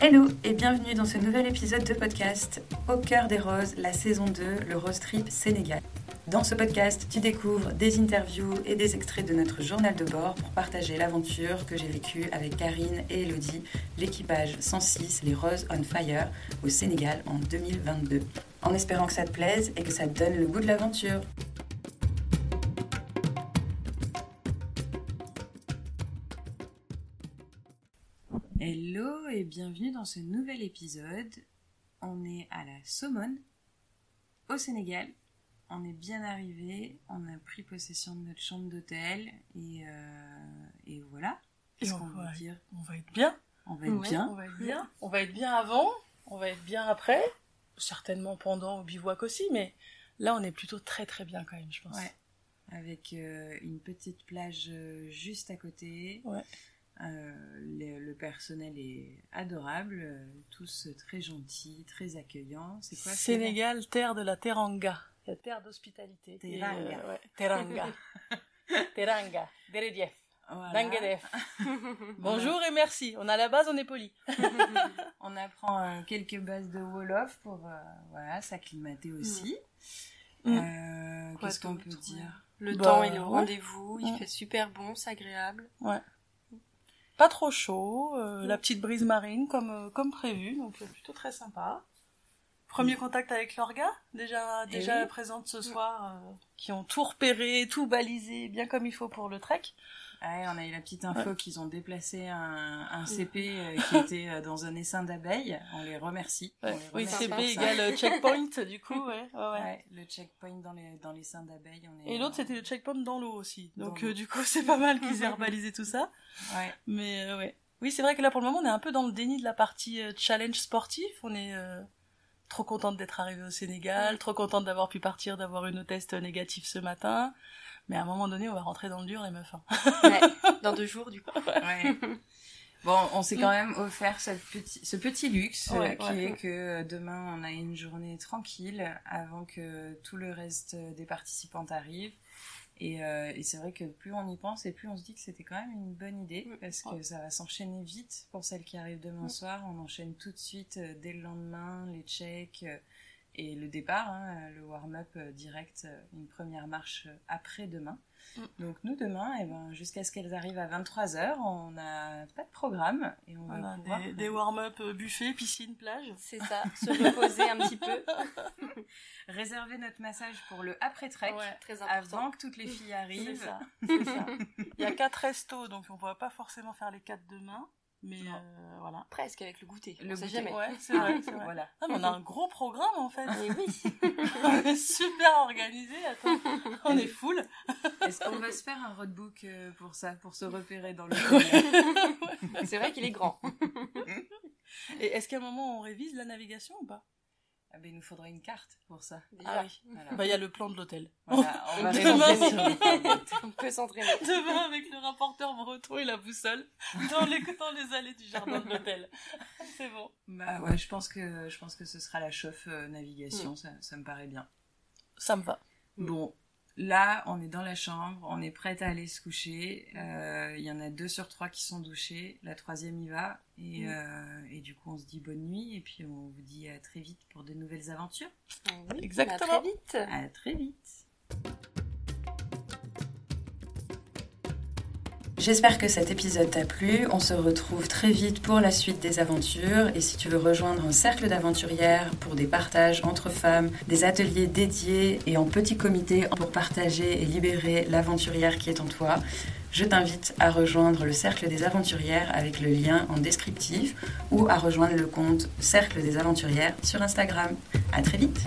Hello et bienvenue dans ce nouvel épisode de podcast Au cœur des roses, la saison 2, le Rose Trip Sénégal. Dans ce podcast, tu découvres des interviews et des extraits de notre journal de bord pour partager l'aventure que j'ai vécue avec Karine et Elodie, l'équipage 106 Les Roses on Fire au Sénégal en 2022. En espérant que ça te plaise et que ça te donne le goût de l'aventure. Hello et bienvenue dans ce nouvel épisode. On est à la Saumone, au Sénégal. On est bien arrivé, on a pris possession de notre chambre d'hôtel et, euh, et voilà. Qu'est-ce qu'on va- dire? On va être bien. On va être On bien. va être bien. On va être bien avant. On va être bien après. Certainement pendant au bivouac aussi, mais là on est plutôt très très bien quand même, je pense. Ouais. Avec euh, une petite plage euh, juste à côté. Ouais. Euh, le, le personnel est adorable, euh, tous très gentils, très accueillants. C'est quoi c'est Sénégal, terre de la teranga. La terre d'hospitalité. Teranga. Euh, ouais, teranga. teranga. Deredief. Voilà. Bonjour et merci. On a la base, on est poli. On apprend euh, quelques bases de Wolof pour euh, voilà, s'acclimater aussi. Mm. Euh, Quoi Qu'est-ce qu'on peut ouais. dire? Le Bah, temps, il est au ouais. rendez-vous, il Ouais. fait super bon, c'est agréable. Pas trop chaud. euh, La petite brise marine comme, euh, comme prévu, donc euh, plutôt très sympa. Premier contact avec l'orga, déjà, Eh déjà oui. présente ce soir, euh, qui ont tout repéré, tout balisé, bien comme il faut pour le trek. Ouais, on a eu la petite info qu'ils ont déplacé un, un CP euh, qui était euh, dans un essaim d'abeilles. On les remercie. On les Oui, CP égale euh, checkpoint, du coup, ouais. ouais, ouais. Ouais, le checkpoint dans les, dans les seins d'abeilles. On est, Et l'autre, c'était le checkpoint dans l'eau aussi. Donc, euh, du coup, c'est pas mal qu'ils aient rebalisé tout ça. Ouais. Mais, euh, ouais. Oui, c'est vrai que là, pour le moment, on est un peu dans le déni de la partie euh, challenge sportif. On est euh, trop contente d'être arrivé au Sénégal, trop contente d'avoir pu partir, d'avoir une test négative ce matin. Mais à un moment donné, on va rentrer dans le dur, les meufs. hein. Ouais, dans deux jours, du coup. Ouais. Bon, on s'est quand même offert ce petit, ce petit luxe euh, Ouais, qui ouais. est que euh, demain on a une journée tranquille avant que tout le reste des participantes arrive. Et, euh, et c'est vrai que plus on y pense et plus on se dit que c'était quand même une bonne idée Mm. parce que ça va s'enchaîner vite pour celles qui arrivent demain Mm. soir. On enchaîne tout de suite dès le lendemain les checks et le départ, hein, le warm-up euh, direct, euh, une première marche euh, après demain. Mm. Donc nous demain, eh ben, jusqu'à ce qu'elles arrivent à 23h, on n'a pas de programme et on Voilà, va pouvoir des, des warm-up buffet, piscine, plage. C'est ça, se reposer un petit peu. réserver notre massage pour le après-trek Ouais. Très important. avant que toutes les filles C'est arrivent. ça, c'est ça. Il y a quatre restos, donc on ne pourra pas forcément faire les quatre demain. Mais euh, voilà. Presque avec le goûter. Le on sait goûter. jamais. Ouais, c'est vrai, c'est vrai. Voilà. Mais on a un gros programme en fait. Et oui. on est super organisé. Attends, on est full. Est-ce qu'on va se faire un roadbook euh, pour ça, pour se repérer dans le C'est vrai qu'il est grand. Et est-ce qu'à un moment on révise la navigation ou pas? Ah ben, Il nous faudrait une carte pour ça. Déjà. Ah oui. Voilà. Bah il y a le plan de l'hôtel. Voilà, on va Demain, sur le. On peut s'entraîner. Demain avec le rapporteur breton et la boussole dans les, dans les allées du jardin de l'hôtel. C'est bon. Bah ouais, je pense que je pense que ce sera la chauffe euh, navigation, ça, ça me paraît bien. Ça me va. Mm. Bon, là, on est dans la chambre, on est prête à aller se coucher. Euh, Il y en a deux sur trois qui sont douchés, la troisième y va. Et, Mm. euh, et du coup, on se dit bonne nuit et puis on vous dit à très vite pour de nouvelles aventures. Oui, Exactement. À très vite. À très vite. J'espère que cet épisode t'a plu. On se retrouve très vite pour la suite des aventures. Et si tu veux rejoindre un cercle d'aventurières pour des partages entre femmes, des ateliers dédiés et en petit comité pour partager et libérer l'aventurière qui est en toi, je t'invite à rejoindre le cercle des aventurières avec le lien en descriptif ou à rejoindre le compte Cercle des aventurières sur Instagram. À très vite!